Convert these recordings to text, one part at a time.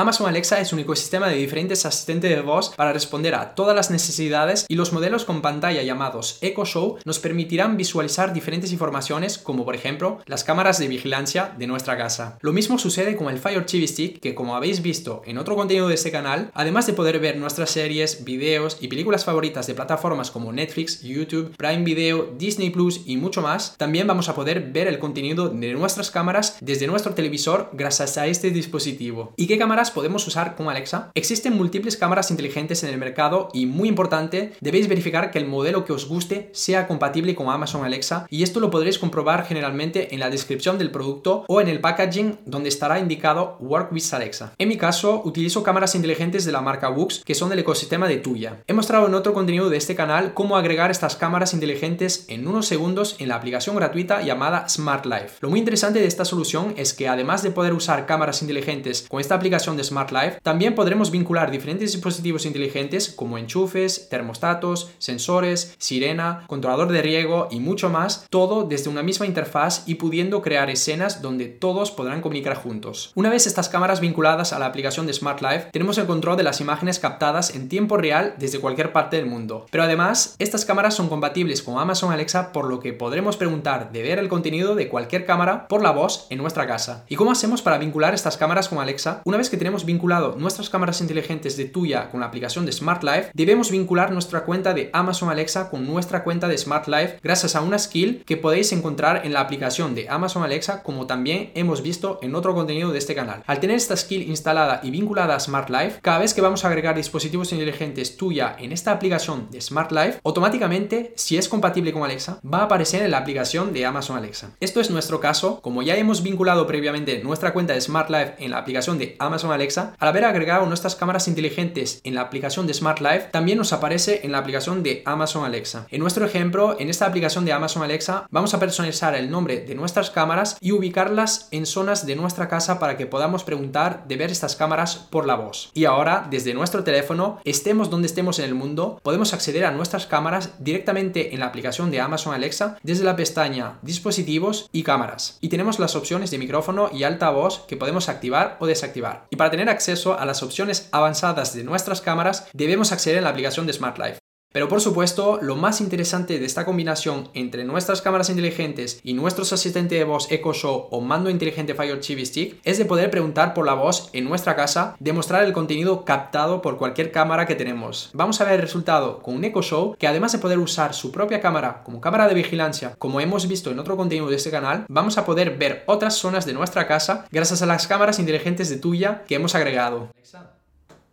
Amazon Alexa es un ecosistema de diferentes asistentes de voz para responder a todas las necesidades y los modelos con pantalla llamados Echo Show nos permitirán visualizar diferentes informaciones como por ejemplo las cámaras de vigilancia de nuestra casa. Lo mismo sucede con el Fire TV Stick que como habéis visto en otro contenido de este canal, además de poder ver nuestras series, videos y películas favoritas de plataformas como Netflix, YouTube, Prime Video, Disney Plus y mucho más, también vamos a poder ver el contenido de nuestras cámaras desde nuestro televisor gracias a este dispositivo. ¿Y qué cámaras podemos usar con Alexa? Existen múltiples cámaras inteligentes en el mercado y muy importante, debéis verificar que el modelo que os guste sea compatible con Amazon Alexa y esto lo podréis comprobar generalmente en la descripción del producto o en el packaging donde estará indicado Work with Alexa. En mi caso, utilizo cámaras inteligentes de la marca Wux que son del ecosistema de Tuya. He mostrado en otro contenido de este canal cómo agregar estas cámaras inteligentes en unos segundos en la aplicación gratuita llamada Smart Life. Lo muy interesante de esta solución es que además de poder usar cámaras inteligentes con esta aplicación Smart Life, también podremos vincular diferentes dispositivos inteligentes como enchufes, termostatos, sensores, sirena, controlador de riego y mucho más, todo desde una misma interfaz y pudiendo crear escenas donde todos podrán comunicar juntos. Una vez estas cámaras vinculadas a la aplicación de Smart Life, tenemos el control de las imágenes captadas en tiempo real desde cualquier parte del mundo. Pero además, estas cámaras son compatibles con Amazon Alexa, por lo que podremos preguntar de ver el contenido de cualquier cámara por la voz en nuestra casa. ¿Y cómo hacemos para vincular estas cámaras con Alexa? Una vez que tenemos vinculado nuestras cámaras inteligentes de tuya con la aplicación de Smart Life, debemos vincular nuestra cuenta de Amazon Alexa con nuestra cuenta de Smart Life gracias a una skill que podéis encontrar en la aplicación de Amazon Alexa como también hemos visto en otro contenido de este canal. Al tener esta skill instalada y vinculada a Smart Life, cada vez que vamos a agregar dispositivos inteligentes tuya en esta aplicación de Smart Life, automáticamente, si es compatible con Alexa, va a aparecer en la aplicación de Amazon Alexa. Esto es nuestro caso, como ya hemos vinculado previamente nuestra cuenta de Smart Life en la aplicación de Amazon Alexa, al haber agregado nuestras cámaras inteligentes en la aplicación de Smart Life, también nos aparece en la aplicación de Amazon Alexa. En nuestro ejemplo, en esta aplicación de Amazon Alexa, vamos a personalizar el nombre de nuestras cámaras y ubicarlas en zonas de nuestra casa para que podamos preguntar de ver estas cámaras por la voz. Y ahora, desde nuestro teléfono, estemos donde estemos en el mundo, podemos acceder a nuestras cámaras directamente en la aplicación de Amazon Alexa desde la pestaña Dispositivos y Cámaras. Y tenemos las opciones de micrófono y altavoz que podemos activar o desactivar. Para tener acceso a las opciones avanzadas de nuestras cámaras, debemos acceder en la aplicación de Smart Life. Pero por supuesto, lo más interesante de esta combinación entre nuestras cámaras inteligentes y nuestros asistentes de voz Echo Show o mando inteligente Fire TV Stick es de poder preguntar por la voz en nuestra casa, demostrar el contenido captado por cualquier cámara que tenemos. Vamos a ver el resultado con un Echo Show que además de poder usar su propia cámara como cámara de vigilancia, como hemos visto en otro contenido de este canal, vamos a poder ver otras zonas de nuestra casa gracias a las cámaras inteligentes de tuya que hemos agregado. Alexa,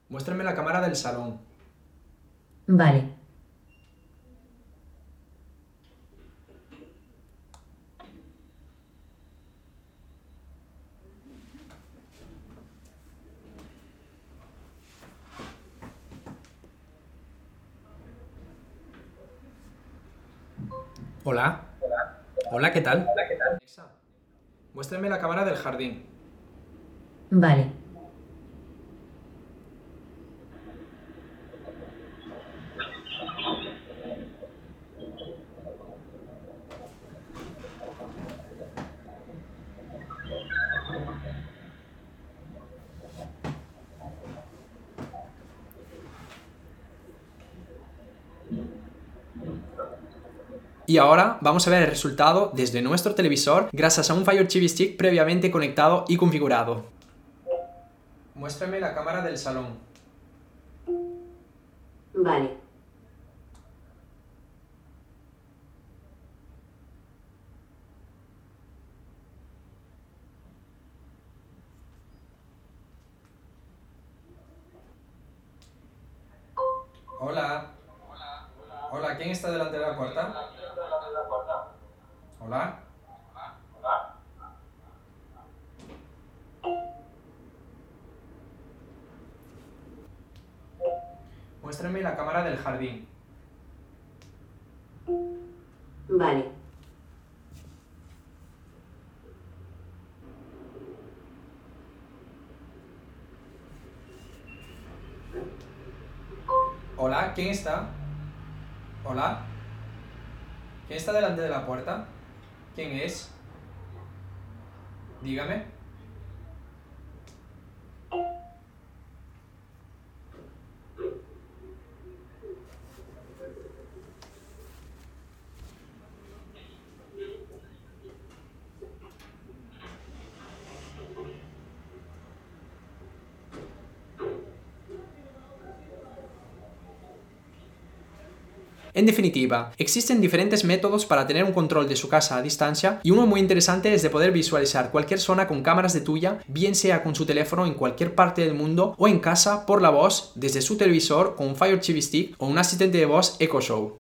muéstrame la cámara del salón. Vale. Hola. Hola. ¿qué tal? Hola, ¿qué tal? Muéstrame la cámara del jardín. Vale. Y ahora vamos a ver el resultado desde nuestro televisor gracias a un Fire TV Stick previamente conectado y configurado. Muéstrame la cámara del salón. Vale. Hola. Hola, ¿quién está delante de la puerta? Hola. Muéstrame la cámara del jardín. Vale. Hola, ¿quién está? Hola. ¿Quién está delante de la puerta? ¿Quién es? Dígame. En definitiva, existen diferentes métodos para tener un control de su casa a distancia y uno muy interesante es de poder visualizar cualquier zona con cámaras de tuya, bien sea con su teléfono en cualquier parte del mundo o en casa por la voz desde su televisor con un Fire TV Stick o un asistente de voz Echo Show.